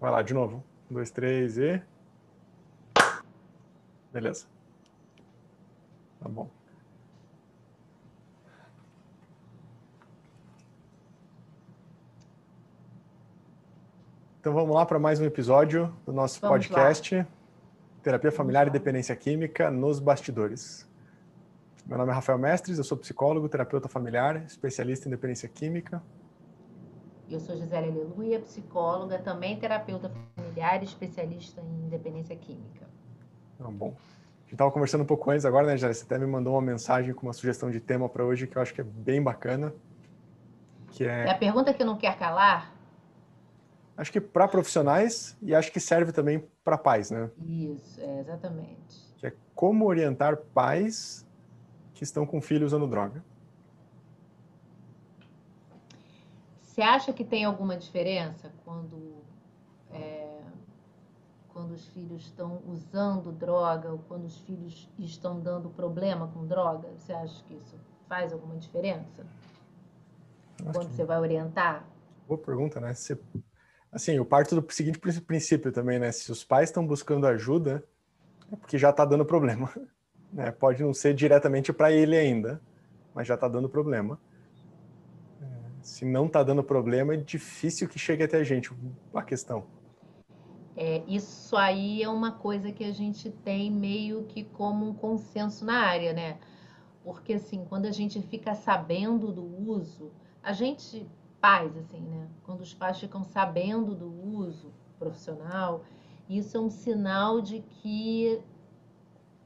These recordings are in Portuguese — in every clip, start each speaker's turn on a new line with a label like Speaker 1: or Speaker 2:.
Speaker 1: Vai lá, de novo. Um, dois, três e. Beleza. Tá bom. Então vamos lá para mais um episódio do nosso vamos podcast lá. Terapia Familiar e Dependência Química nos Bastidores. Meu nome é Rafael Mestres, eu sou psicólogo, terapeuta familiar, especialista em dependência química.
Speaker 2: Eu sou Gisele Aleluia, psicóloga, também terapeuta familiar e especialista em dependência química.
Speaker 1: Ah, bom. A gente estava conversando um pouco antes agora, né, Gisele? Você até me mandou uma mensagem com uma sugestão de tema para hoje que eu acho que é bem bacana.
Speaker 2: Que é... é a pergunta que não quer calar
Speaker 1: Acho que para profissionais e acho que serve também para pais, né?
Speaker 2: Isso, é, exatamente.
Speaker 1: Que é como orientar pais que estão com filhos usando droga.
Speaker 2: Você acha que tem alguma diferença quando, é, quando os filhos estão usando droga ou quando os filhos estão dando problema com droga? Você acha que isso faz alguma diferença? Quando que... você vai orientar?
Speaker 1: Boa pergunta, né? Assim, eu parto do seguinte princípio também, né? Se os pais estão buscando ajuda, é porque já está dando problema. Né? Pode não ser diretamente para ele ainda, mas já está dando problema. Se não está dando problema, é difícil que chegue até a gente a questão.
Speaker 2: É, isso aí é uma coisa que a gente tem meio que como um consenso na área, né? Porque assim, quando a gente fica sabendo do uso, a gente pais, assim, né? Quando os pais ficam sabendo do uso profissional, isso é um sinal de que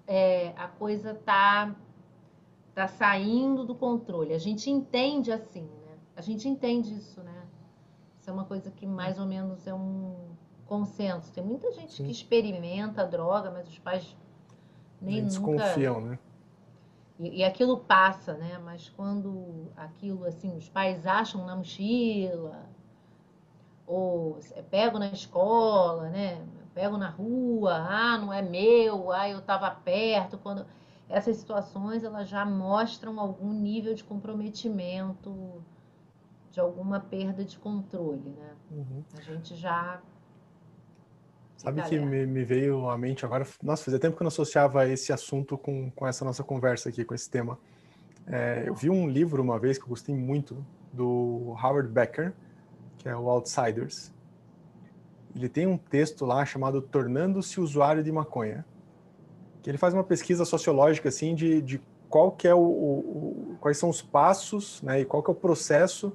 Speaker 2: é, a coisa tá tá saindo do controle. A gente entende assim? A gente entende isso, né? Isso é uma coisa que mais ou menos é um consenso. Tem muita gente Sim. que experimenta a droga, mas os pais nem
Speaker 1: Eles nunca desconfiam, né?
Speaker 2: E, e, aquilo passa, né? Mas quando aquilo, assim, os pais acham na mochila, ou pego na escola, né? Pego na rua, ah, não é meu, ah, eu estava perto. Quando essas situações elas já mostram algum nível de comprometimento, de alguma perda de controle, né? Uhum. A gente já
Speaker 1: Sabe que me, me, veio à mente agora? Nossa, fazia tempo que eu não associava esse assunto com, com essa nossa conversa aqui, com esse tema. É, eu vi um livro uma vez que eu gostei muito, do Howard Becker, que é o Outsiders. Ele tem um texto lá chamado Tornando-se Usuário de Maconha, que ele faz uma pesquisa sociológica assim de, de qual que é o, o, quais são os passos, né, e qual que é o processo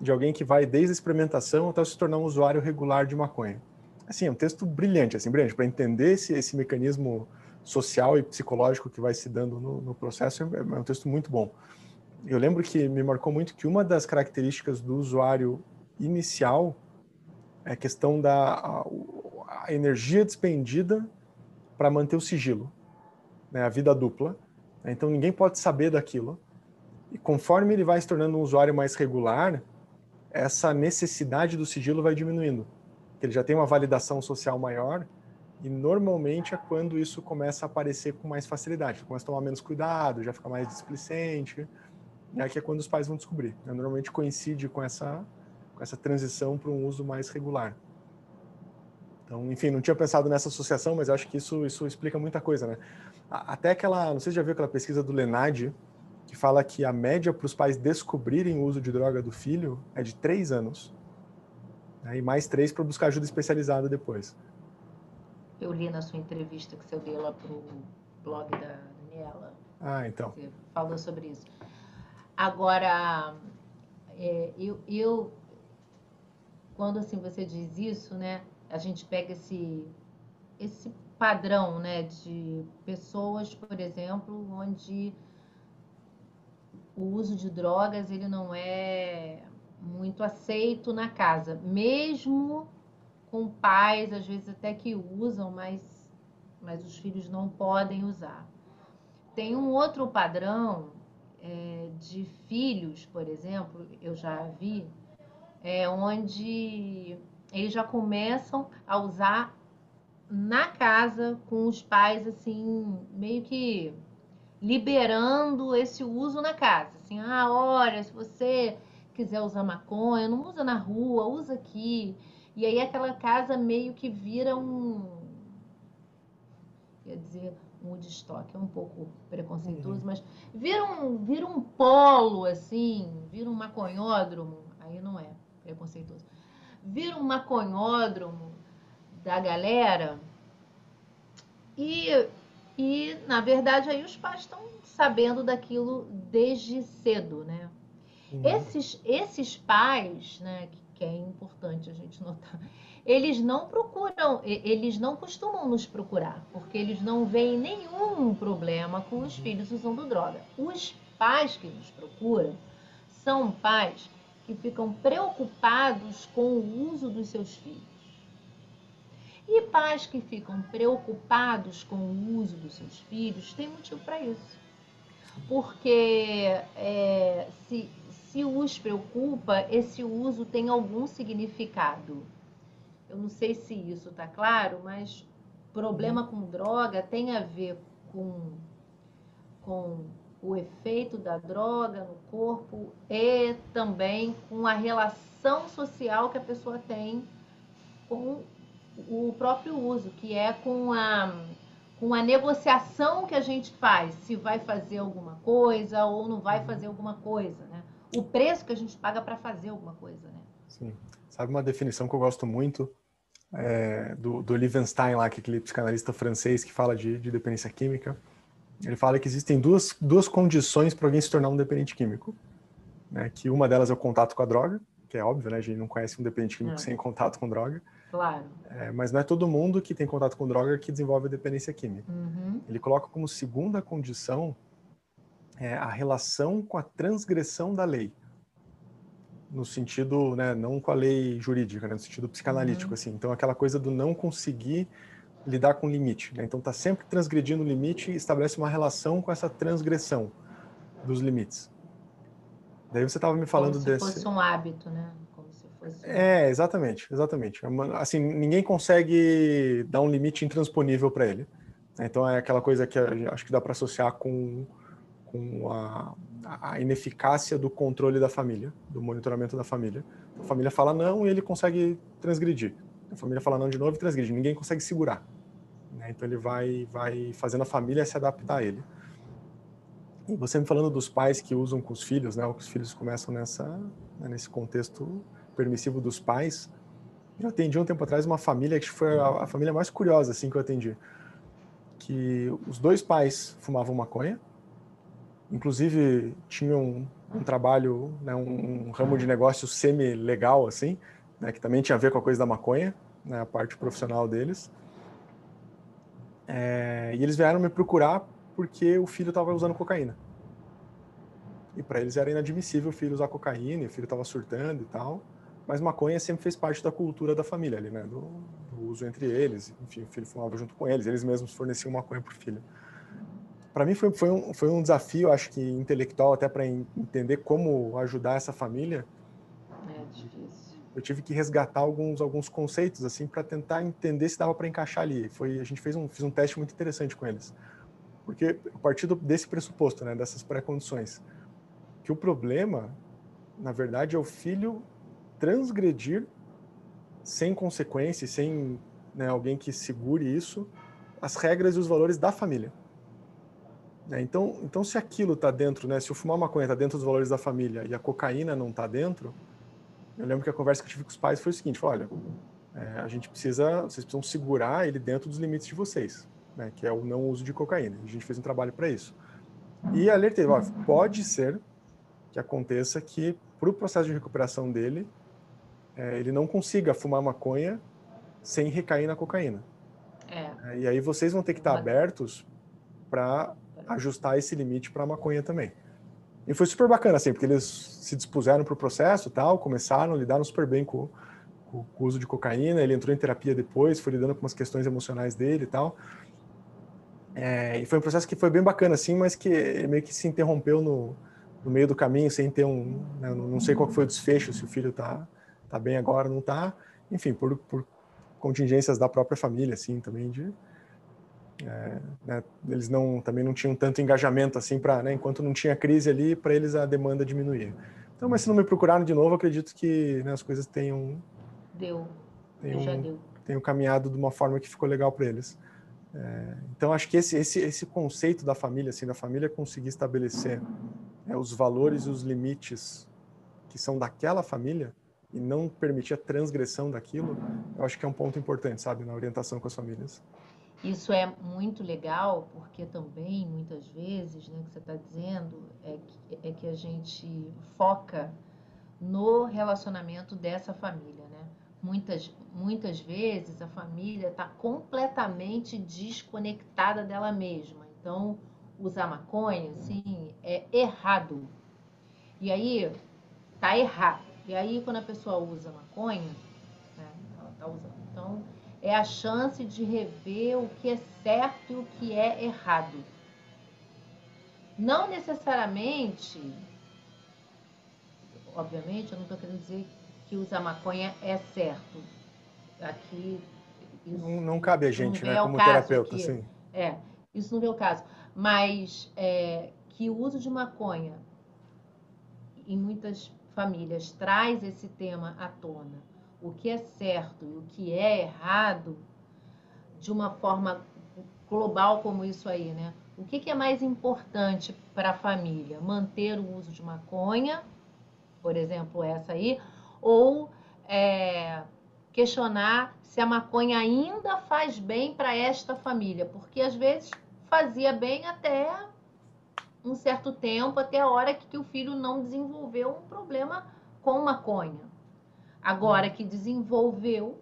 Speaker 1: de alguém que vai desde a experimentação até se tornar um usuário regular de maconha assim, é um texto brilhante, assim, brilhante, para entender esse, esse mecanismo social e psicológico que vai se dando no, no processo, é, é um texto muito bom. Eu lembro que me marcou muito que uma das características do usuário inicial é a questão da a, a energia despendida para manter o sigilo, né, a vida dupla. Então ninguém pode saber daquilo. E conforme ele vai se tornando um usuário mais regular, essa necessidade do sigilo vai diminuindo que ele já tem uma validação social maior, e normalmente é quando isso começa a aparecer com mais facilidade, começa a tomar menos cuidado, já fica mais displicente, e aqui é quando os pais vão descobrir. Né? Normalmente coincide com essa, com essa transição para um uso mais regular. Então, enfim, não tinha pensado nessa associação, mas acho que isso, isso explica muita coisa, né? Até aquela, não sei se já viu aquela pesquisa do Lenad, que fala que a média para os pais descobrirem o uso de droga do filho é de três anos né? e mais três para buscar ajuda especializada depois.
Speaker 2: Eu li na sua entrevista que você deu lá para o blog da Daniela.
Speaker 1: Ah, então.
Speaker 2: Você falou sobre isso. Agora, é, eu, eu, quando assim você diz isso, né, a gente pega esse, esse padrão, né, de pessoas, por exemplo, onde o uso de drogas ele não é muito aceito na casa, mesmo com pais, às vezes até que usam, mas, mas os filhos não podem usar. Tem um outro padrão é, de filhos, por exemplo, eu já vi, é, onde eles já começam a usar na casa com os pais, assim, meio que liberando esse uso na casa. Assim, ah, olha, se você quiser usar maconha, não usa na rua, usa aqui. E aí aquela casa meio que vira um. Quer dizer, um Woodstock, é um pouco preconceituoso, uhum. mas vira um, vira um polo, assim, vira um maconhódromo, aí não é preconceituoso. Vira um maconhódromo da galera e, e na verdade, aí os pais estão sabendo daquilo desde cedo, né? Uhum. Esses, esses pais, né, que, que é importante a gente notar, eles não procuram, eles não costumam nos procurar, porque eles não veem nenhum problema com os uhum. filhos usando droga. Os pais que nos procuram são pais que ficam preocupados com o uso dos seus filhos. E pais que ficam preocupados com o uso dos seus filhos têm motivo para isso. Porque é, se, se os preocupa, esse uso tem algum significado. Eu não sei se isso está claro, mas problema com droga tem a ver com, com o efeito da droga no corpo e também com a relação social que a pessoa tem com o próprio uso, que é com a, com a negociação que a gente faz, se vai fazer alguma coisa ou não vai uhum. fazer alguma coisa, né? O preço que a gente paga para fazer alguma coisa, né?
Speaker 1: Sim. Sabe uma definição que eu gosto muito é, do, do Liebenstein lá, que é aquele psicanalista francês que fala de, de dependência química. Ele fala que existem duas, duas condições para alguém se tornar um dependente químico. Né? Que uma delas é o contato com a droga, que é óbvio, né? A gente não conhece um dependente químico é. sem contato com droga.
Speaker 2: Claro.
Speaker 1: É, mas não é todo mundo que tem contato com droga que desenvolve dependência química.
Speaker 2: Uhum.
Speaker 1: Ele coloca como segunda condição é, a relação com a transgressão da lei. No sentido, né, não com a lei jurídica, né, no sentido psicanalítico, uhum. assim. Então, aquela coisa do não conseguir lidar com o limite. Né? Então, está sempre transgredindo o limite e estabelece uma relação com essa transgressão dos limites. Daí você estava me falando
Speaker 2: Como
Speaker 1: se desse.
Speaker 2: fosse um hábito, né?
Speaker 1: É, exatamente, exatamente. É assim, ninguém consegue dar um limite intransponível para ele. Então é aquela coisa que acho que dá para associar com, com a, a, ineficácia do controle da família, do monitoramento da família. A família fala não e ele consegue transgredir. A família fala não de novo e transgride. Ninguém consegue segurar. Né? Então ele vai, vai fazendo a família se adaptar a ele. E você me falando dos pais que usam com os filhos, né? Os filhos começam nessa, né, nesse contexto permissivo dos pais. Eu atendi um tempo atrás uma família que foi a, a, família mais curiosa assim que eu atendi, que os dois pais fumavam maconha, inclusive tinham um, um trabalho, né, um, um, ramo de negócio semi legal assim, né, que também tinha a ver com a coisa da maconha, né, a parte profissional deles. É, e eles vieram me procurar porque o filho estava usando cocaína. E para eles era inadmissível o filho usar cocaína, o filho estava surtando e tal mas maconha sempre fez parte da cultura da família ali, né? Do, do, uso entre eles. Enfim, o filho fumava junto com eles, eles mesmos forneciam maconha para o filho. Para mim foi, foi, um, foi um desafio, acho que intelectual, até para entender como ajudar essa família.
Speaker 2: É difícil.
Speaker 1: Eu tive que resgatar alguns, alguns conceitos, assim, para tentar entender se dava para encaixar ali. Foi, a gente fez um, fez um teste muito interessante com eles. Porque a partir desse pressuposto, né, dessas pré-condições, que o problema, na verdade, é o filho transgredir sem consequências, sem né, alguém que segure isso, as regras e os valores da família. É, então, então, se aquilo está dentro, né, se o fumar maconha está dentro dos valores da família e a cocaína não está dentro, eu lembro que a conversa que eu tive com os pais foi o seguinte: olha, é, a gente precisa, vocês precisam segurar ele dentro dos limites de vocês, né, que é o não uso de cocaína. A gente fez um trabalho para isso. E alertei: pode ser que aconteça que, para o processo de recuperação dele, é, ele não consiga fumar maconha sem recair na cocaína.
Speaker 2: É.
Speaker 1: é e aí vocês vão ter que estar abertos para ajustar esse limite para a maconha também. E foi super bacana, assim, porque eles se dispuseram para o processo tal, começaram, lidaram super bem com, com, com, o uso de cocaína, ele entrou em terapia depois, foi lidando com umas questões emocionais dele e tal. É, e foi um processo que foi bem bacana, assim, mas que meio que se interrompeu no, no meio do caminho, sem ter um... Né, não sei qual foi o desfecho, se o filho está tá bem agora, não tá, enfim, por, por contingências da própria família, assim, também de é, né, eles não também não tinham tanto engajamento assim para, né, enquanto não tinha crise ali, para eles a demanda diminuía. Então, mas se não me procuraram de novo, acredito que né, as coisas tenham
Speaker 2: deu
Speaker 1: tenham, tenham caminhado de uma forma que ficou legal para eles. É, então, acho que esse, esse, esse conceito da família, assim, da família conseguir estabelecer é, os valores e os limites que são daquela família e não permitir a transgressão daquilo, eu acho que é um ponto importante, sabe, na orientação com as famílias.
Speaker 2: Isso é muito legal, porque também, muitas vezes, né, que você está dizendo, é que, é que a gente foca no relacionamento dessa família, né? Muitas, muitas vezes a família está completamente desconectada dela mesma. Então, usar maconha, assim, é errado. E aí, tá errado. E aí, quando a pessoa usa maconha, né, ela tá usando. Então, é a chance de rever o que é certo e o que é errado. Não necessariamente, obviamente, eu não estou querendo dizer que usar maconha é certo. Aqui.
Speaker 1: Não, não, cabe a gente, né, como terapeuta,
Speaker 2: aqui.
Speaker 1: sim.
Speaker 2: É, isso não é o caso. Mas é, que o uso de maconha em muitas famílias traz esse tema à tona. O que é certo e o que é errado de uma forma global como isso aí, né? O que, que é mais importante para a família? Manter o uso de maconha, por exemplo, essa aí, ou é, questionar se a maconha ainda faz bem para esta família, porque às vezes fazia bem até um certo tempo, até a hora que, que o filho não desenvolveu um problema com maconha. Agora que desenvolveu,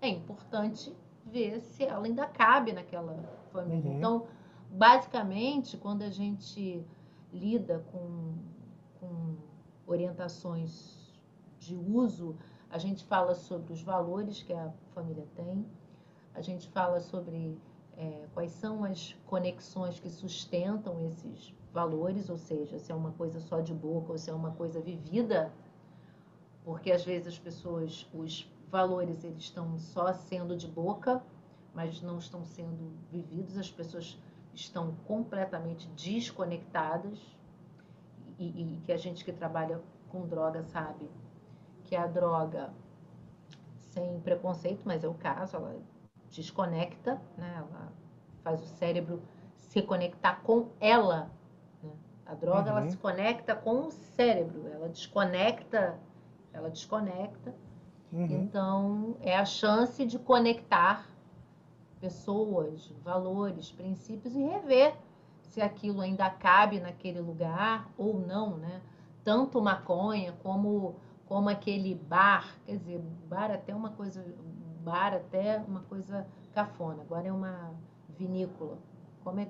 Speaker 2: é importante ver se ela ainda cabe naquela família. Uhum. Então, basicamente, quando a gente lida com, com orientações de uso, a gente fala sobre os valores que a família tem, a gente fala sobre é, quais são as conexões que sustentam esses valores, ou seja, se é uma coisa só de boca ou se é uma coisa vivida, porque às vezes as pessoas, os valores, eles estão só sendo de boca, mas não estão sendo vividos, as pessoas estão completamente desconectadas e, e que a gente que trabalha com droga sabe que a droga sem preconceito, mas é o caso, ela desconecta, né? Ela faz o cérebro se conectar com ela. A droga uhum. ela se conecta com o cérebro, ela desconecta, ela desconecta. Uhum. Então é a chance de conectar pessoas, valores, princípios e rever se aquilo ainda cabe naquele lugar ou não, né? Tanto maconha como como aquele bar, quer dizer, bar até uma coisa, bar até uma coisa cafona. Agora é uma vinícola. Como é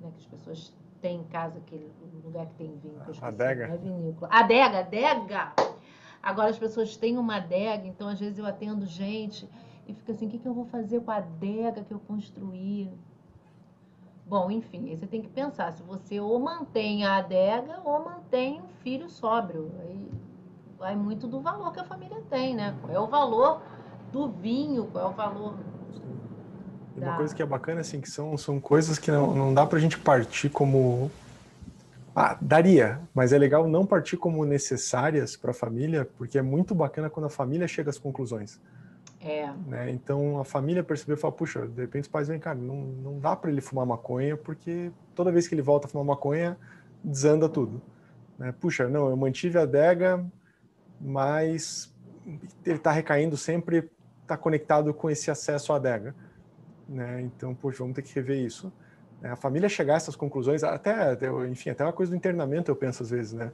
Speaker 2: né, que as pessoas têm em casa aquele lugar que tem vinho? Que
Speaker 1: adega?
Speaker 2: É vinícola. Adega, adega! Agora as pessoas têm uma adega, então às vezes eu atendo gente e fica assim, o que, que eu vou fazer com a adega que eu construí? Bom, enfim, aí você tem que pensar se você ou mantém a adega ou mantém o filho sóbrio. Aí vai muito do valor que a família tem, né? Qual é o valor do vinho, qual é o valor.
Speaker 1: Uma coisa que é bacana, assim, que são, são coisas que não, não dá pra gente partir como. Ah, daria, mas é legal não partir como necessárias para a família, porque é muito bacana quando a família chega às conclusões.
Speaker 2: É.
Speaker 1: Né? Então a família percebeu e falou: puxa, de repente os pais vêm, cara, não, não dá para ele fumar maconha, porque toda vez que ele volta a fumar maconha, desanda tudo. Né? Puxa, não, eu mantive a adega, mas ele está recaindo sempre, está conectado com esse acesso à adega. Né? Então, poxa, vamos ter que rever isso. Né? A família chegar a essas conclusões, até, enfim, até uma coisa do internamento eu penso às vezes, né?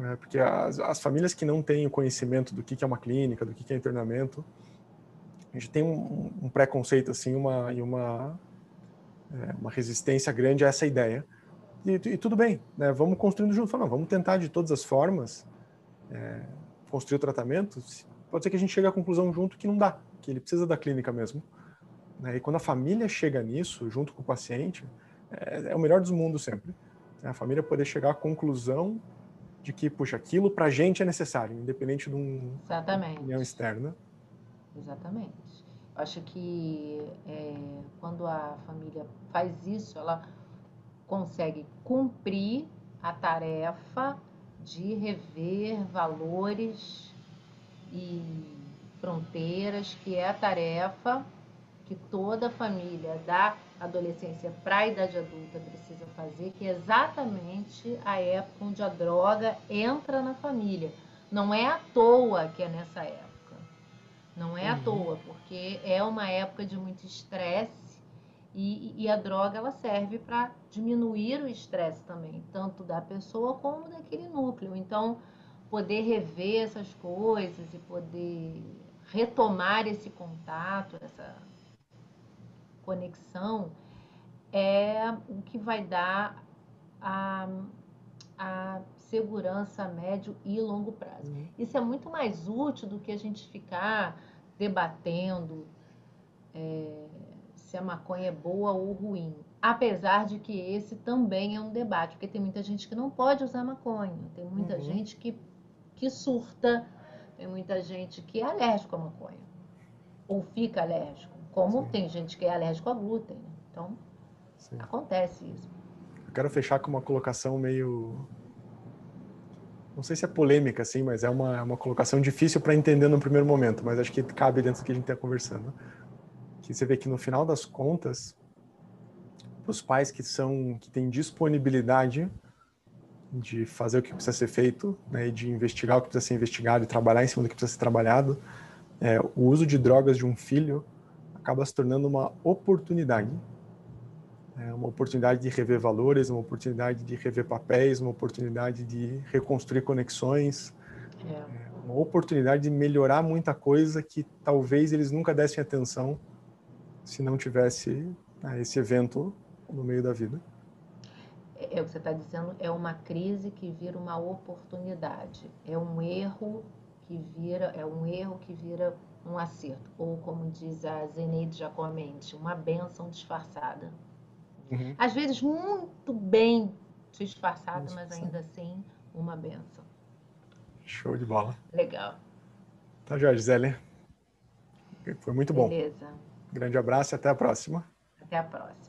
Speaker 1: É, porque as, as, famílias que não têm o conhecimento do que, que é uma clínica, do que, que é internamento, a gente tem um, um preconceito assim, uma e uma é, uma resistência grande a essa ideia. E, e tudo bem, né? Vamos construindo junto. Não, vamos tentar de todas as formas é, construir o tratamento, pode ser que a gente chegue à conclusão junto que não dá, que ele precisa da clínica mesmo. Né? E quando a família chega nisso, junto com o paciente, é, é o melhor dos mundos sempre. Né? A família poder chegar à conclusão de que, puxa, aquilo para a gente é necessário, independente de um,
Speaker 2: Exatamente.
Speaker 1: opinião externa.
Speaker 2: Exatamente. Eu acho que é, quando a família faz isso, ela consegue cumprir a tarefa de rever valores e fronteiras, que é a tarefa que toda família da adolescência para a idade adulta precisa fazer, que é exatamente a época onde a droga entra na família. Não é à toa que é nessa época. Não é uhum. à toa, porque é uma época de muito estresse e, e, a droga ela serve para diminuir o estresse também, tanto da pessoa como daquele núcleo. Então, poder rever essas coisas e poder retomar esse contato, essa conexão, é o que vai dar a, a segurança a médio e longo prazo. Uhum. Isso é muito mais útil do que a gente ficar debatendo é, se a maconha é boa ou ruim. Apesar de que esse também é um debate, porque tem muita gente que não pode usar maconha, tem muita uhum. gente que, que surta, tem muita gente que é alérgico à maconha, ou fica alérgico, como Sim. tem gente que é alérgico a glúten. Né? Então, Sim. acontece isso.
Speaker 1: Eu quero fechar com uma colocação meio. Não sei se é polêmica, assim, mas é uma, é uma colocação difícil para entender no primeiro momento, mas acho que cabe dentro do que a gente está conversando. Que você vê que no final das contas, os pais que são que têm disponibilidade de fazer o que precisa ser feito, né, e de investigar o que precisa ser investigado e trabalhar em cima do que precisa ser trabalhado, é, o uso de drogas de um filho acaba se tornando uma oportunidade é uma oportunidade de rever valores, uma oportunidade de rever papéis, uma oportunidade de reconstruir conexões, é. uma oportunidade de melhorar muita coisa que talvez eles nunca dessem atenção se não tivesse né, esse evento no meio da vida.
Speaker 2: É o que você está dizendo, é uma crise que vira uma oportunidade, é um erro que vira, é um erro que vira um acerto, ou como diz a Zeneide Jacomenti, uma benção disfarçada. Uhum. Às vezes muito bem disfarçada, mas ainda assim uma benção.
Speaker 1: Show de bola.
Speaker 2: Legal.
Speaker 1: Tá, Jorge Gisele. Foi muito bom.
Speaker 2: Beleza.
Speaker 1: Grande abraço e até a próxima.
Speaker 2: Até a próxima.